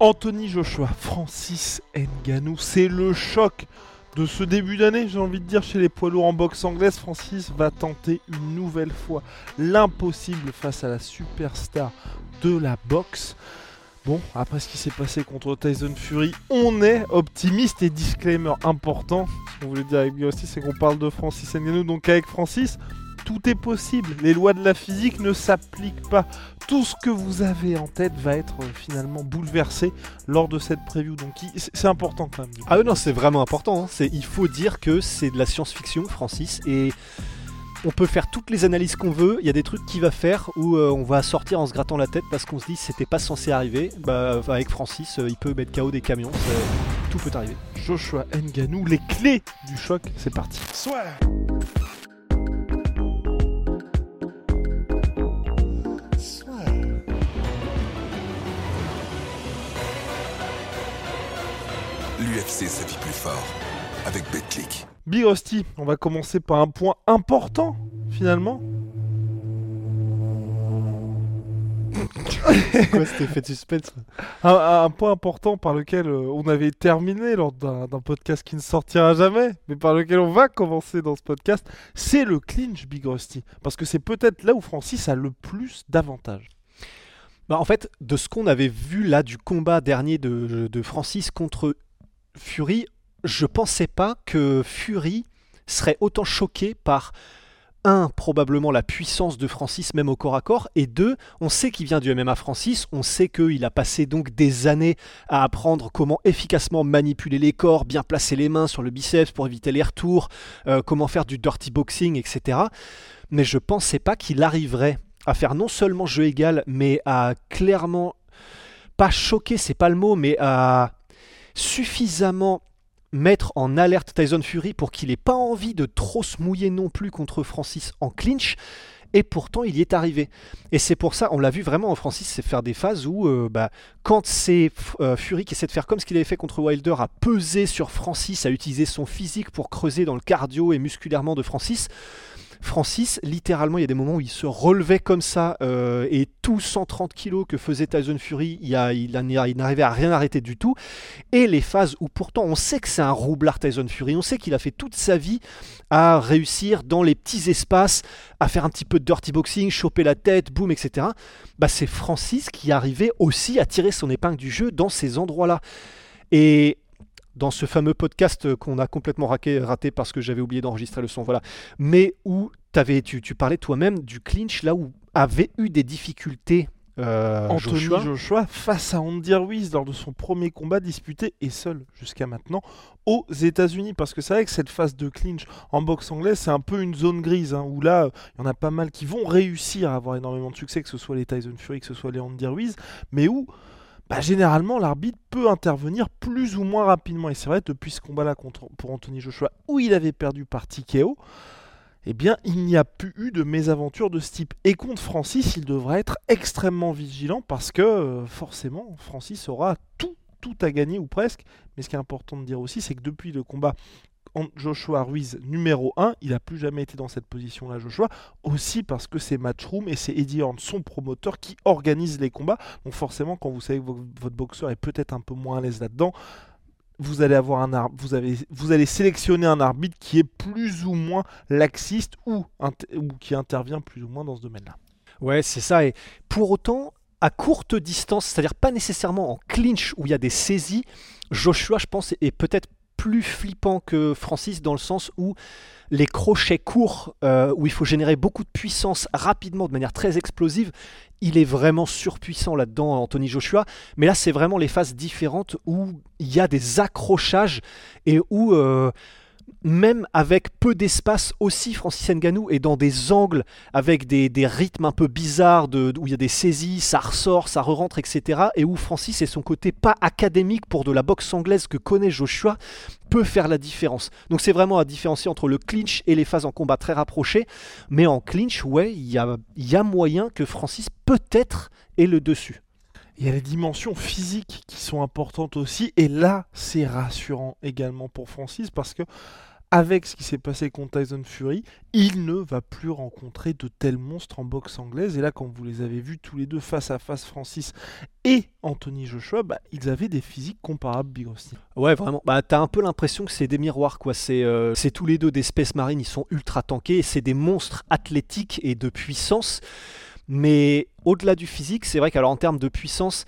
Anthony Joshua, Francis Nganou, c'est le choc de ce début d'année, j'ai envie de dire, chez les poids lourds en boxe anglaise. Francis va tenter une nouvelle fois l'impossible face à la superstar de la boxe. Bon, après ce qui s'est passé contre Tyson Fury, on est optimiste et disclaimer important. Ce voulait dire avec lui aussi, c'est qu'on parle de Francis Ngannou. Donc avec Francis, tout est possible. Les lois de la physique ne s'appliquent pas. Tout ce que vous avez en tête va être euh, finalement bouleversé lors de cette preview. Donc c'est important quand même. Ah non, c'est vraiment important. Hein. Il faut dire que c'est de la science-fiction, Francis, et on peut faire toutes les analyses qu'on veut. Il y a des trucs qu'il va faire où euh, on va sortir en se grattant la tête parce qu'on se dit c'était pas censé arriver. Bah, avec Francis, euh, il peut mettre KO des camions. Tout peut arriver. Joshua Nganou, les clés du choc, c'est parti. Soit. L'UFC sa vie plus fort avec BetClick. Big Rusty, on va commencer par un point important finalement. C'est quoi cet effet de suspense un, point important par lequel euh, on avait terminé lors d'un podcast qui ne sortira jamais, mais par lequel on va commencer dans ce podcast, c'est le clinch Big Rusty. Parce que c'est peut-être là où Francis a le plus d'avantages. Bah en fait, de ce qu'on avait vu là du combat dernier de, de Francis contre Fury, je pensais pas que Fury serait autant choqué par un, probablement la puissance de Francis même au corps à corps, et deux, on sait qu'il vient du MMA Francis, on sait qu'il a passé donc des années à apprendre comment efficacement manipuler les corps, bien placer les mains sur le biceps pour éviter les retours, euh, comment faire du dirty boxing, etc. Mais je pensais pas qu'il arriverait à faire non seulement jeu égal, mais à clairement, pas choquer, c'est pas le mot, mais à suffisamment mettre en alerte Tyson Fury pour qu'il n'ait pas envie de trop se mouiller non plus contre Francis en clinch. Et pourtant, il y est arrivé. Et c'est pour ça, on l'a vu vraiment en Francis, c'est faire des phases où, euh, bah, quand c'est euh, Fury qui essaie de faire comme ce qu'il avait fait contre Wilder, à peser sur Francis, à utiliser son physique pour creuser dans le cardio et musculairement de Francis, Francis, littéralement, il y a des moments où il se relevait comme ça euh, et tout 130 kilos que faisait Tyson Fury, il, il, n'arrivait à rien arrêter du tout. Et les phases où pourtant on sait que c'est un roublard Tyson Fury, on sait qu'il a fait toute sa vie à réussir dans les petits espaces, à faire un petit peu de dirty boxing, choper la tête, boum, etc. Bah, c'est Francis qui arrivait aussi à tirer son épingle du jeu dans ces endroits-là. Et dans ce fameux podcast qu'on a complètement raté, raté parce que j'avais oublié d'enregistrer le son, voilà. Mais où avais, tu, tu parlais toi-même du clinch, là où avait eu des difficultés euh, Anthony Joshua. face à Andy Ruiz lors de son premier combat disputé et seul jusqu'à maintenant aux États-Unis. Parce que c'est vrai que cette phase de clinch en boxe anglaise, c'est un peu une zone grise hein, où là, il y en a pas mal qui vont réussir à avoir énormément de succès, que ce soit les Tyson Fury, que ce soit les Andy Ruiz, mais où bah, généralement l'arbitre peut intervenir plus ou moins rapidement. Et c'est vrai, depuis ce combat-là pour Anthony Joshua, où il avait perdu par TKO, eh bien, il n'y a plus eu de mésaventure de ce type. Et contre Francis, il devrait être extrêmement vigilant parce que euh, forcément, Francis aura tout, tout à gagner ou presque. Mais ce qui est important de dire aussi, c'est que depuis le combat Joshua Ruiz numéro 1, il n'a plus jamais été dans cette position-là, Joshua, aussi parce que c'est Matchroom et c'est Eddie Horn, son promoteur, qui organise les combats. Donc forcément, quand vous savez que votre boxeur est peut-être un peu moins à l'aise là-dedans, vous allez avoir un vous, avez, vous allez sélectionner un arbitre qui est plus ou moins laxiste ou, ou qui intervient plus ou moins dans ce domaine-là. Ouais, c'est ça. Et pour autant, à courte distance, c'est-à-dire pas nécessairement en clinch où il y a des saisies, Joshua, je pense, est peut-être plus flippant que Francis dans le sens où les crochets courts, euh, où il faut générer beaucoup de puissance rapidement, de manière très explosive, il est vraiment surpuissant là-dedans, Anthony Joshua. Mais là, c'est vraiment les phases différentes où il y a des accrochages et où... Euh, même avec peu d'espace aussi, Francis Nganou est dans des angles avec des, rythmes un peu bizarres où il y a des saisies, ça ressort, ça re-rentre, etc. Et où Francis et son côté pas académique pour de la boxe anglaise que connaît Joshua peut faire la différence. Donc c'est vraiment à différencier entre le clinch et les phases en combat très rapprochées. Mais en clinch, ouais, il y a, y a moyen que Francis peut-être ait le dessus. Il y a les dimensions physiques qui sont importantes aussi. Et là, c'est rassurant également pour Francis parce que avec ce qui s'est passé contre Tyson Fury, il ne va plus rencontrer de tels monstres en boxe anglaise. Et là, quand vous les avez vus tous les deux face à face, Francis et Anthony Joshua, bah, ils avaient des physiques comparables, Big Rusty. Ouais, vraiment. Bah, t'as un peu l'impression que c'est des miroirs, quoi. C'est euh, tous les deux des Space Marines, ils sont ultra tankés. C'est des monstres athlétiques et de puissance. Mais au-delà du physique, c'est vrai qu'alors en termes de puissance,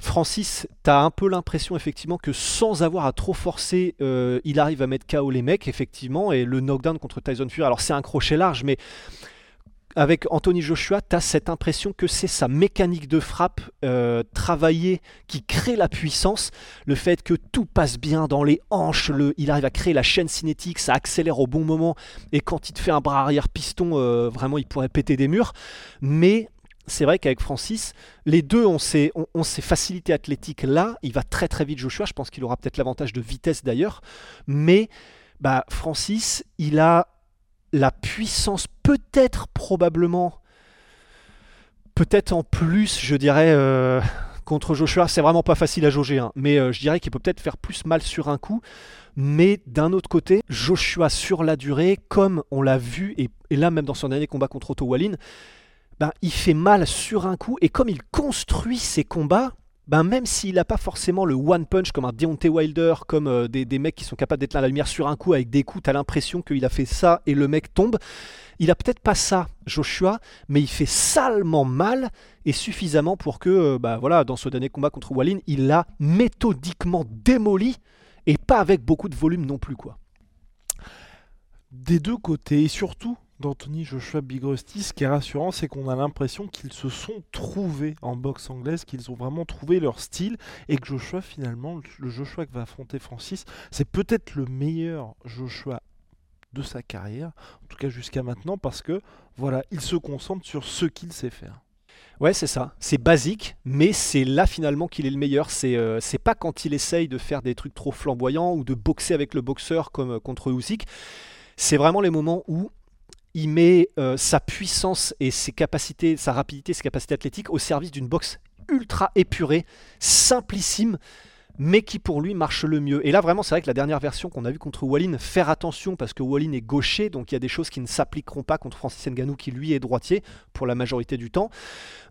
Francis, tu as un peu l'impression effectivement que sans avoir à trop forcer, euh, il arrive à mettre KO les mecs, effectivement, et le knockdown contre Tyson Fury, alors c'est un crochet large, mais avec Anthony Joshua, tu as cette impression que c'est sa mécanique de frappe euh, travaillée qui crée la puissance, le fait que tout passe bien dans les hanches, il arrive à créer la chaîne cinétique, ça accélère au bon moment, et quand il te fait un bras arrière piston, euh, vraiment il pourrait péter des murs, mais c'est vrai qu'avec Francis, les deux ont ces, facilités athlétiques là. Il va très très vite Joshua. Je pense qu'il aura peut-être l'avantage de vitesse d'ailleurs. Mais bah, Francis, il a la puissance peut-être probablement, peut-être en plus, je dirais, euh, contre Joshua. C'est vraiment pas facile à jauger. Hein. mais euh, je dirais qu'il peut peut-être faire plus mal sur un coup. Mais d'un autre côté, Joshua sur la durée, comme on l'a vu, et, là même dans son dernier combat contre Otto Wallin, ben, il fait mal sur un coup. Et comme il construit ses combats, ben, même s'il n'a pas forcément le one punch comme un Deontay Wilder, comme euh, des, mecs qui sont capables d'être là à la lumière sur un coup avec des coups, tu as l'impression qu'il a fait ça et le mec tombe. Il a peut-être pas ça, Joshua, mais il fait salement mal et suffisamment pour que, ben, voilà, dans ce dernier combat contre Wallin, il l'a méthodiquement démoli et pas avec beaucoup de volume non plus, quoi. Des deux côtés, et surtout d'Anthony Joshua Big Rusty, ce qui est rassurant, c'est qu'on a l'impression qu'ils se sont trouvés en boxe anglaise, qu'ils ont vraiment trouvé leur style, et que Joshua, finalement, le Joshua qui va affronter Francis, c'est peut-être le meilleur Joshua de sa carrière, en tout cas jusqu'à maintenant, parce que voilà, il se concentre sur ce qu'il sait faire. Ouais, c'est ça. C'est basique, mais c'est là finalement qu'il est le meilleur. C'est euh, c'est pas quand il essaye de faire des trucs trop flamboyants ou de boxer avec le boxeur comme euh, contre Usyk. C'est vraiment les moments où il met euh, sa puissance et ses capacités, sa rapidité, ses capacités athlétiques au service d'une boxe ultra épurée, simplissime, mais qui pour lui marche le mieux. Et là vraiment c'est vrai que la dernière version qu'on a vue contre Wallin, faire attention parce que Wallin est gaucher, donc il y a des choses qui ne s'appliqueront pas contre Francis Ngannou qui lui est droitier pour la majorité du temps.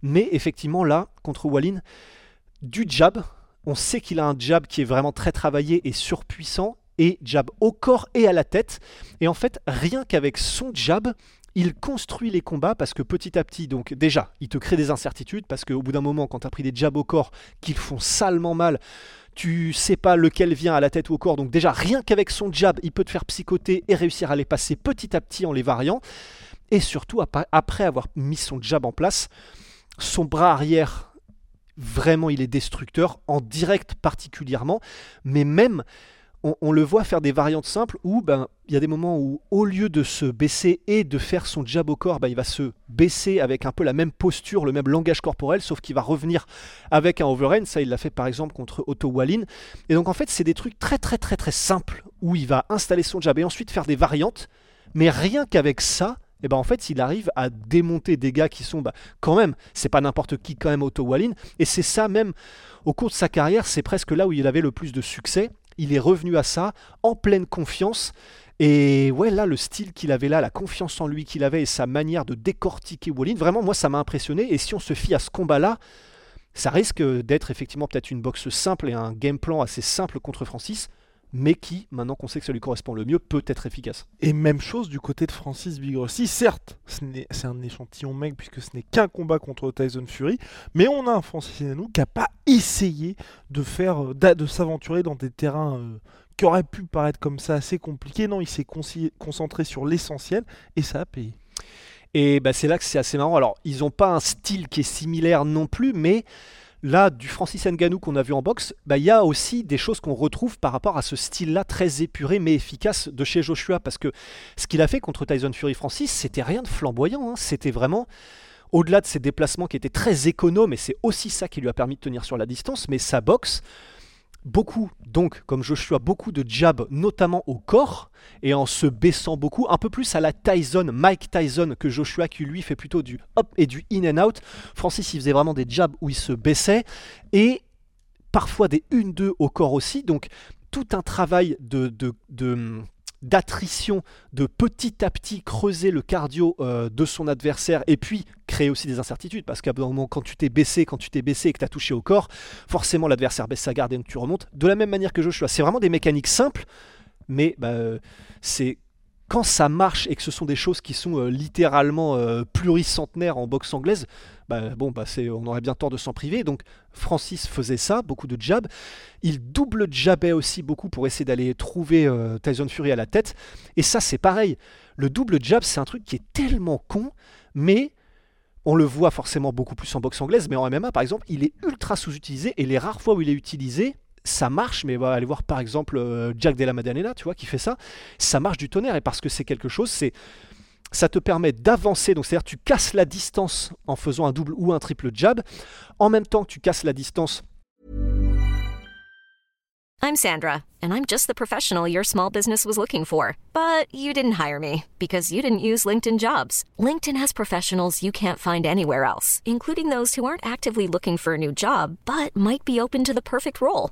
Mais effectivement là, contre Wallin, du jab, on sait qu'il a un jab qui est vraiment très travaillé et surpuissant, et jab au corps et à la tête. Et en fait, rien qu'avec son jab, il construit les combats parce que petit à petit, donc déjà, il te crée des incertitudes parce qu'au bout d'un moment, quand tu as pris des jabs au corps qui font salement mal, tu sais pas lequel vient à la tête ou au corps. Donc déjà, rien qu'avec son jab, il peut te faire psychoter et réussir à les passer petit à petit en les variant. Et surtout, après avoir mis son jab en place, son bras arrière, vraiment, il est destructeur, en direct particulièrement, mais même on, le voit faire des variantes simples où ben, il y a des moments où, au lieu de se baisser et de faire son jab au corps, ben, il va se baisser avec un peu la même posture, le même langage corporel, sauf qu'il va revenir avec un overhand. Ça, il l'a fait par exemple contre Otto Wallin. Et donc, en fait, c'est des trucs très, très, très, très simples où il va installer son jab et ensuite faire des variantes. Mais rien qu'avec ça, et eh ben en fait, il arrive à démonter des gars qui sont, bah, quand même, c'est pas n'importe qui, quand même, Otto Wallin. Et c'est ça, même au cours de sa carrière, c'est presque là où il avait le plus de succès il est revenu à ça en pleine confiance. Et ouais, là, le style qu'il avait là, la confiance en lui qu'il avait et sa manière de décortiquer Wallin, vraiment, moi, ça m'a impressionné. Et si on se fie à ce combat-là, ça risque d'être effectivement peut-être une boxe simple et un game plan assez simple contre Francis mais qui, maintenant qu'on sait que ça lui correspond le mieux, peut être efficace. Et même chose du côté de Francis Bigrossi. Certes, c'est un échantillon mec puisque ce n'est qu'un combat contre Tyson Fury, mais on a un Francis Ngannou qui n'a pas essayé de faire, euh, de s'aventurer dans des terrains euh, qui auraient pu paraître comme ça assez compliqués. Non, il s'est concentré sur l'essentiel et ça a payé. Et bah, c'est là que c'est assez marrant. Alors, ils n'ont pas un style qui est similaire non plus, mais là, du Francis Ngannou qu'on a vu en boxe, bah, il y a aussi des choses qu'on retrouve par rapport à ce style-là très épuré mais efficace de chez Joshua. Parce que ce qu'il a fait contre Tyson Fury Francis, c'était rien de flamboyant. Hein. C'était vraiment, au-delà de ses déplacements qui étaient très économes, et c'est aussi ça qui lui a permis de tenir sur la distance, mais sa boxe, beaucoup, donc, comme Joshua, beaucoup de jab, notamment au corps, et en se baissant beaucoup, un peu plus à la Tyson, Mike Tyson, que Joshua, qui lui fait plutôt du hop et du in and out. Francis, il faisait vraiment des jabs où il se baissait, et parfois des 1-2 au corps aussi, donc tout un travail de, de d'attrition, de petit à petit creuser le cardio euh, de son adversaire et puis créer aussi des incertitudes parce qu'à un moment quand tu t'es baissé, quand tu t'es baissé et que tu as touché au corps, forcément l'adversaire baisse sa garde et donc tu remontes. De la même manière que Joshua, c'est vraiment des mécaniques simples, mais bah, c'est quand ça marche et que ce sont des choses qui sont euh, littéralement euh, pluricentenaires en boxe anglaise, bah, bon, bah, on aurait bien tort de s'en priver. Donc Francis faisait ça, beaucoup de jab. Il double jabait aussi beaucoup pour essayer d'aller trouver euh, Tyson Fury à la tête. Et ça, c'est pareil. Le double jab, c'est un truc qui est tellement con, mais on le voit forcément beaucoup plus en boxe anglaise, mais en MMA, par exemple, il est ultra sous-utilisé. Et les rares fois où il est utilisé, ça marche, mais va aller voir par exemple euh, Jack Della Maddalena, tu vois, qui fait ça, ça marche du tonnerre, et parce que c'est quelque chose, c'est ça te permet d'avancer, donc c'est-à-dire tu casses la distance en faisant un double ou un triple jab, en même temps que tu casses la distance. I'm Sandra, and I'm just the professional your small business was looking for, but you didn't hire me because you didn't use LinkedIn Jobs. LinkedIn has professionals you can't find anywhere else, including those who aren't actively looking for a new job but might be open to the perfect role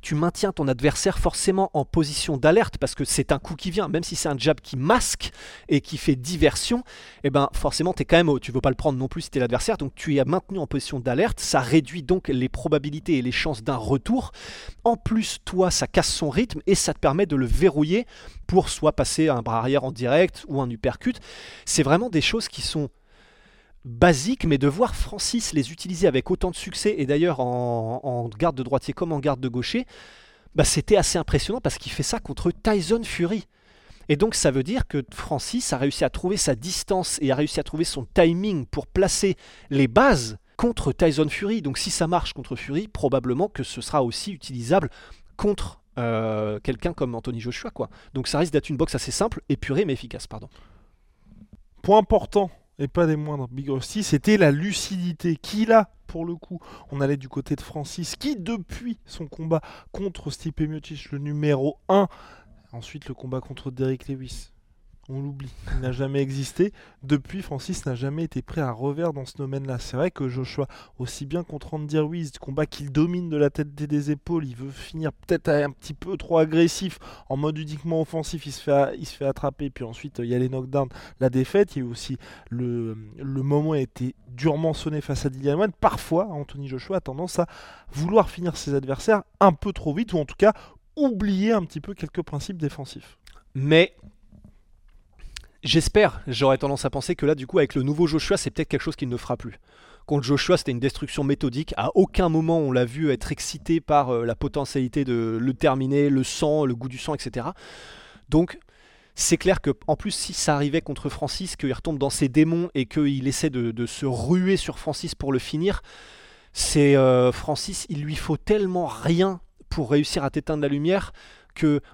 Tu maintiens ton adversaire forcément en position d'alerte parce que c'est un coup qui vient, même si c'est un jab qui masque et qui fait diversion, eh ben forcément es quand même, tu veux pas le prendre non plus si es l'adversaire, donc tu es maintenu en position d'alerte, ça réduit donc les probabilités et les chances d'un retour. En plus, toi, ça casse son rythme et ça te permet de le verrouiller pour soit passer un bras arrière en direct ou un uppercut. C'est vraiment des choses qui sont basique, mais de voir Francis les utiliser avec autant de succès, et d'ailleurs en, garde de droitier comme en garde de gaucher, bah c'était assez impressionnant parce qu'il fait ça contre Tyson Fury. Et donc ça veut dire que Francis a réussi à trouver sa distance et a réussi à trouver son timing pour placer les bases contre Tyson Fury. Donc si ça marche contre Fury, probablement que ce sera aussi utilisable contre euh, quelqu'un comme Anthony Joshua. Quoi. Donc ça risque d'être une boxe assez simple, épurée mais efficace. Pardon. Point important et pas des moindres, Big Rusty, c'était la lucidité qu'il a pour le coup. On allait du côté de Francis, qui depuis son combat contre Stipe Miocic, le numéro 1, ensuite le combat contre Derek Lewis, on l'oublie. Il n'a jamais existé. Depuis, Francis n'a jamais été prêt à revers dans ce domaine-là. C'est vrai que Joshua, aussi bien contre Andy Ruiz, combat qu'il domine de la tête et des épaules, il veut finir peut-être un petit peu trop agressif, en mode uniquement offensif, il se fait, attraper, puis ensuite il y a les knockdowns, la défaite, il y a aussi le, moment a été durement sonné face à Dillian Wayne. Parfois, Anthony Joshua a tendance à vouloir finir ses adversaires un peu trop vite, ou en tout cas oublier un petit peu quelques principes défensifs. Mais J'espère, j'aurais tendance à penser que là, du coup, avec le nouveau Joshua, c'est peut-être quelque chose qu'il ne fera plus. Contre Joshua, c'était une destruction méthodique. À aucun moment, on l'a vu être excité par euh, la potentialité de le terminer, le sang, le goût du sang, etc. Donc, c'est clair que, en plus, si ça arrivait contre Francis, qu'il retombe dans ses démons et qu'il essaie de, se ruer sur Francis pour le finir, c'est euh, Francis, il lui faut tellement rien pour réussir à t'éteindre la lumière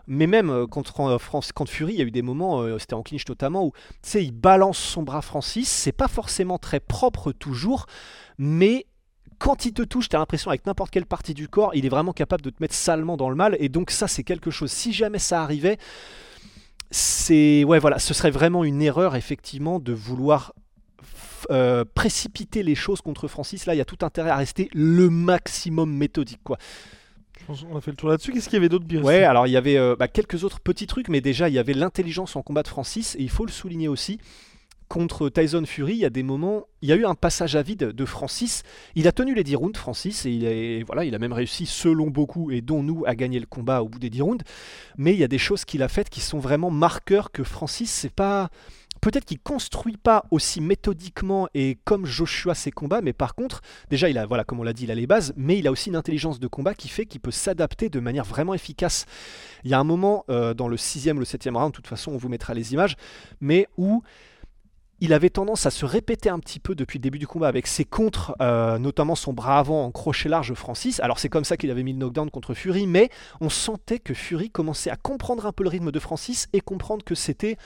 mais même euh, contre euh, France, contre Fury, il y a eu des moments, euh, c'était en clinch notamment, où tu il balance son bras Francis, c'est pas forcément très propre toujours, mais quand il te touche, tu as l'impression avec n'importe quelle partie du corps, il est vraiment capable de te mettre salement dans le mal, et donc ça c'est quelque chose, si jamais ça arrivait, c'est ouais voilà, ce serait vraiment une erreur effectivement de vouloir précipiter les choses contre Francis. Là, il y a tout intérêt à rester le maximum méthodique quoi. On a fait le tour là-dessus. Qu'est-ce qu'il y avait d'autre Ouais, alors il y avait euh, bah, quelques autres petits trucs, mais déjà il y avait l'intelligence en combat de Francis, et il faut le souligner aussi. Contre Tyson Fury, il y a des moments, il y a eu un passage à vide de Francis. Il a tenu les 10 rounds, Francis, et il, voilà, il a même réussi, selon beaucoup, et dont nous, à gagner le combat au bout des 10 rounds. Mais il y a des choses qu'il a faites qui sont vraiment marqueurs que Francis, c'est pas peut-être qu'il construit pas aussi méthodiquement et comme Joshua ses combats, mais par contre, déjà il a, voilà, comme on l'a dit, il a les bases, mais il a aussi une intelligence de combat qui fait qu'il peut s'adapter de manière vraiment efficace. Il y a un moment euh, dans le sixième ou le septième round, de toute façon on vous mettra les images, mais où il avait tendance à se répéter un petit peu depuis le début du combat avec ses contres, euh, notamment son bras avant en crochet large Francis. Alors c'est comme ça qu'il avait mis le knockdown contre Fury, mais on sentait que Fury commençait à comprendre un peu le rythme de Francis et comprendre que c'était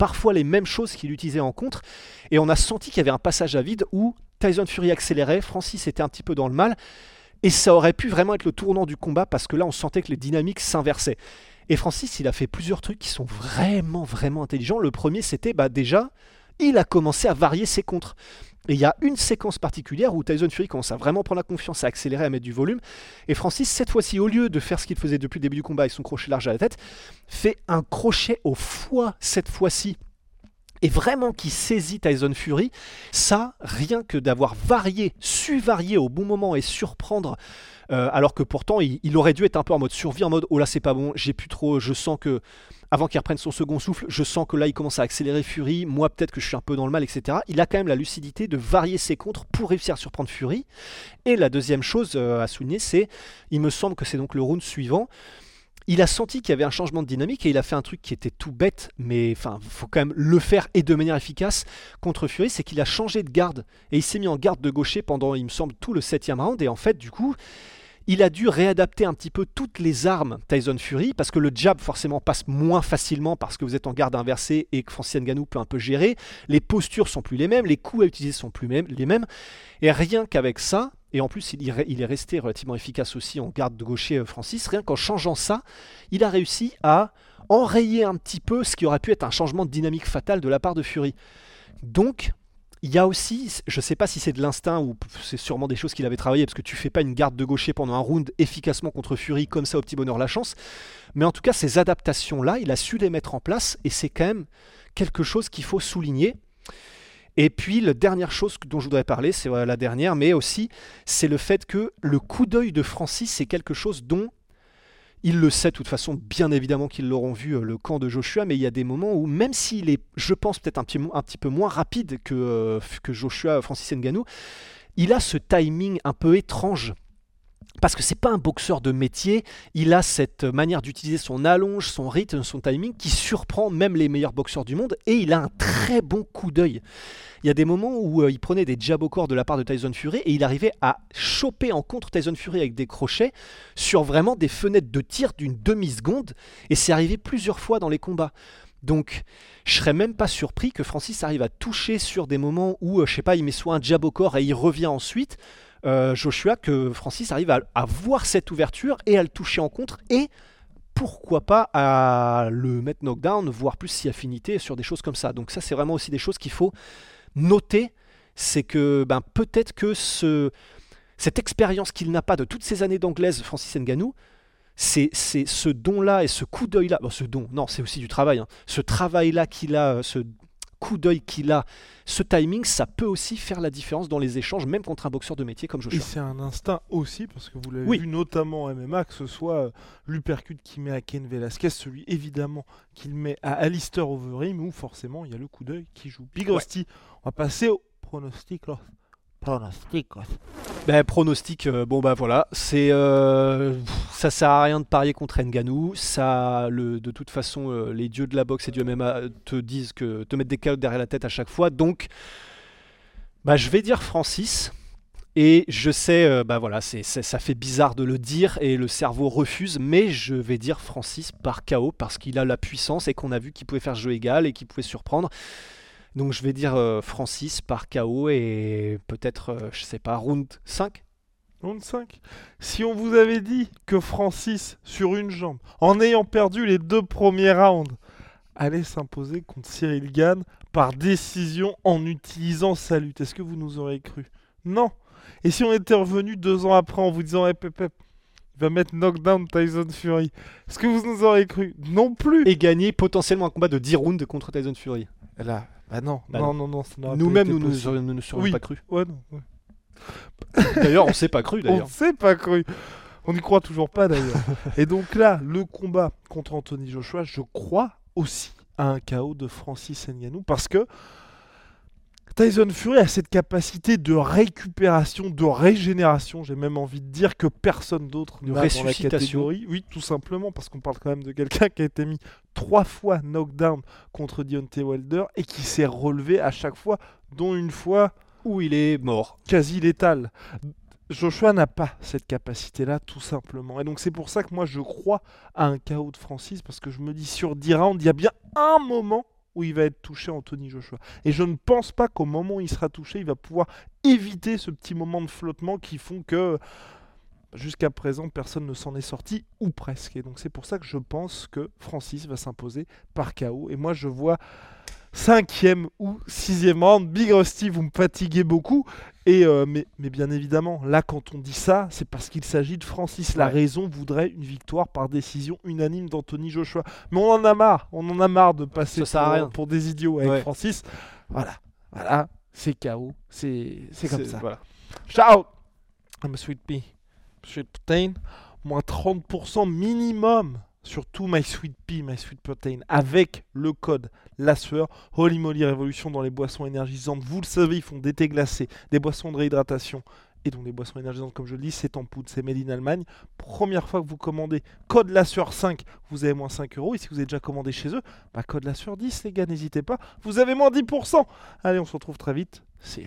parfois les mêmes choses qu'il utilisait en contre. Et on a senti qu'il y avait un passage à vide où Tyson Fury accélérait, Francis était un petit peu dans le mal. Et ça aurait pu vraiment être le tournant du combat parce que là on sentait que les dynamiques s'inversaient. Et Francis, il a fait plusieurs trucs qui sont vraiment, vraiment intelligents. Le premier, c'était bah, déjà il a commencé à varier ses contres. Et il y a une séquence particulière où Tyson Fury commence à vraiment prendre la confiance, à accélérer, à mettre du volume. Et Francis, cette fois-ci, au lieu de faire ce qu'il faisait depuis le début du combat avec son crochet large à la tête, fait un crochet au foie cette fois-ci. Et vraiment qui saisit Tyson Fury, ça, rien que d'avoir varié, su varier au bon moment et surprendre euh, alors que pourtant il, il, aurait dû être un peu en mode survie, en mode oh là c'est pas bon, j'ai plus trop, je sens que avant qu'il reprenne son second souffle, je sens que là il commence à accélérer Fury, moi peut-être que je suis un peu dans le mal, etc. Il a quand même la lucidité de varier ses contres pour réussir à surprendre Fury. Et la deuxième chose euh, à souligner, c'est, il me semble que c'est donc le round suivant, il a senti qu'il y avait un changement de dynamique et il a fait un truc qui était tout bête, mais enfin, faut quand même le faire et de manière efficace contre Fury, c'est qu'il a changé de garde et il s'est mis en garde de gaucher pendant, il me semble, tout le septième round et en fait, du coup, il a dû réadapter un petit peu toutes les armes Tyson Fury parce que le jab forcément passe moins facilement parce que vous êtes en garde inversée et que Francis Ngannou peut un peu gérer. Les postures sont plus les mêmes, les coups à utiliser sont plus les mêmes. Et rien qu'avec ça, et en plus il, est resté relativement efficace aussi en garde de gaucher euh, Francis, rien qu'en changeant ça, il a réussi à enrayer un petit peu ce qui aurait pu être un changement de dynamique fatal de la part de Fury. Donc, il y a aussi, je ne sais pas si c'est de l'instinct ou c'est sûrement des choses qu'il avait travaillé, parce que tu fais pas une garde de gaucher pendant un round efficacement contre Fury comme ça au petit bonheur la chance. Mais en tout cas, ces adaptations-là, il a su les mettre en place et c'est quand même quelque chose qu'il faut souligner. Et puis, la dernière chose dont je voudrais parler, c'est la dernière, mais aussi, c'est le fait que le coup d'œil de Francis, c'est quelque chose dont il le sait de toute façon, bien évidemment qu'ils l'auront vu, euh, le camp de Joshua, mais il y a des moments où, même s'il est, je pense, peut-être un petit, peu moins rapide que, euh, que Joshua Francis Ngannou, il a ce timing un peu étrange parce que c'est pas un boxeur de métier, il a cette manière d'utiliser son allonge, son rythme, son timing qui surprend même les meilleurs boxeurs du monde et il a un très bon coup d'œil. Il y a des moments où euh, il prenait des jabs au corps de la part de Tyson Fury et il arrivait à choper en contre Tyson Fury avec des crochets sur vraiment des fenêtres de tir d'une demi-seconde et c'est arrivé plusieurs fois dans les combats. Donc, je serais même pas surpris que Francis arrive à toucher sur des moments où, euh, je sais pas, il met soit un jab au corps et il revient ensuite. Euh, Joshua, que Francis arrive à, voir cette ouverture et à le toucher en contre et pourquoi pas à le mettre knockdown, voire plus si affinité sur des choses comme ça. Donc ça c'est vraiment aussi des choses qu'il faut noter, c'est que ben, peut-être que ce, cette expérience qu'il n'a pas de toutes ces années d'anglaise, Francis Nganou, c'est ce don-là et ce coup d'œil-là, bon, ce don, non, c'est aussi du travail, hein. ce travail-là qu'il a, ce coup d'œil qu'il a, ce timing, ça peut aussi faire la différence dans les échanges, même contre un boxeur de métier comme Joshua. Et c'est un instinct aussi, parce que vous l'avez vu notamment en MMA, que ce soit euh, l'uppercut qu'il met à Ken Velasquez, celui évidemment qu'il met à Alistair Overeem, où forcément il y a le coup d'œil qui joue. Big Rusty, on va passer au pronostic. Pronostic. Ben, pronostic, euh, bon bah voilà, c'est euh, ça sert à rien de parier contre Nganou. Ça, le, de toute façon, euh, les dieux de la boxe et du MMA te disent que te mettent des calottes derrière la tête à chaque fois. Donc, bah je vais dire Francis. Et je sais, bah voilà, c'est, ça fait bizarre de le dire et le cerveau refuse, mais je vais dire Francis par KO parce qu'il a la puissance et qu'on a vu qu'il pouvait faire jeu égal et qu'il pouvait surprendre. Donc je vais dire euh, Francis par KO et peut-être, euh, je sais pas, round 5 Round 5 Si on vous avait dit que Francis, sur une jambe, en ayant perdu les deux premiers rounds, allait s'imposer contre Cyril Gann par décision en utilisant sa lutte, est-ce que vous nous auriez cru? Non. Et si on était revenu deux ans après en vous disant hey, Pep, il va mettre knockdown Tyson Fury, est-ce que vous nous auriez cru? Non plus. Et gagner potentiellement un combat de 10 rounds contre Tyson Fury. Là, bah non, bah non, non, non, Nous-mêmes, nous, nous, ne serions pas cru. Ouais, non. d'ailleurs, on s'est pas cru. D'ailleurs. On s'est pas cru. On n'y croit toujours pas d'ailleurs. Et donc là, le combat contre Anthony Joshua, je crois aussi à un KO de Francis Ngannou parce que Tyson Fury a cette capacité de récupération, de régénération, j'ai même envie de dire que personne d'autre ne dans la catégorie. Oui, tout simplement parce qu'on parle quand même de quelqu'un qui a été mis trois fois knockdown contre Deontay Wilder et qui s'est relevé à chaque fois, dont une fois où il est mort. Quasi létal. Joshua n'a pas cette capacité-là, tout simplement. Et donc c'est pour ça que moi je crois à un chaos de Francis, parce que je me dis sur 10 rounds, il y a bien un moment où il va être touché Anthony Joshua. Et je ne pense pas qu'au moment où il sera touché, il va pouvoir éviter ce petit moment de flottement qui font que jusqu'à présent, personne ne s'en est sorti, ou presque. Et donc c'est pour ça que je pense que Francis va s'imposer par KO. Et moi je vois cinquième ou sixième round. Big Rusty, vous me fatiguez beaucoup. Et euh, mais, bien évidemment, là, quand on dit ça, c'est parce qu'il s'agit de Francis. La raison voudrait une victoire par décision unanime d'Anthony Joshua. Mais on en a marre. On en a marre de passer pour, des idiots avec Francis. Voilà. Voilà. C'est KO. C'est comme ça. Voilà. Ciao I'm a sweet pea. Sweet protein. Moins 30% minimum sur tout My Sweet Pea, My Sweet Protein avec le code la sueur. Holy moly révolution dans les boissons énergisantes. Vous le savez, ils font des thés glacés, des boissons de réhydratation. Et donc des boissons énergisantes, comme je le dis, c'est en poudre, c'est made in Allemagne. Première fois que vous commandez code la sueur 5, vous avez moins 5 euros. Et si vous avez déjà commandé chez eux, bah code la sueur 10, les gars, n'hésitez pas. Vous avez moins 10%. Allez, on se retrouve très vite. C'est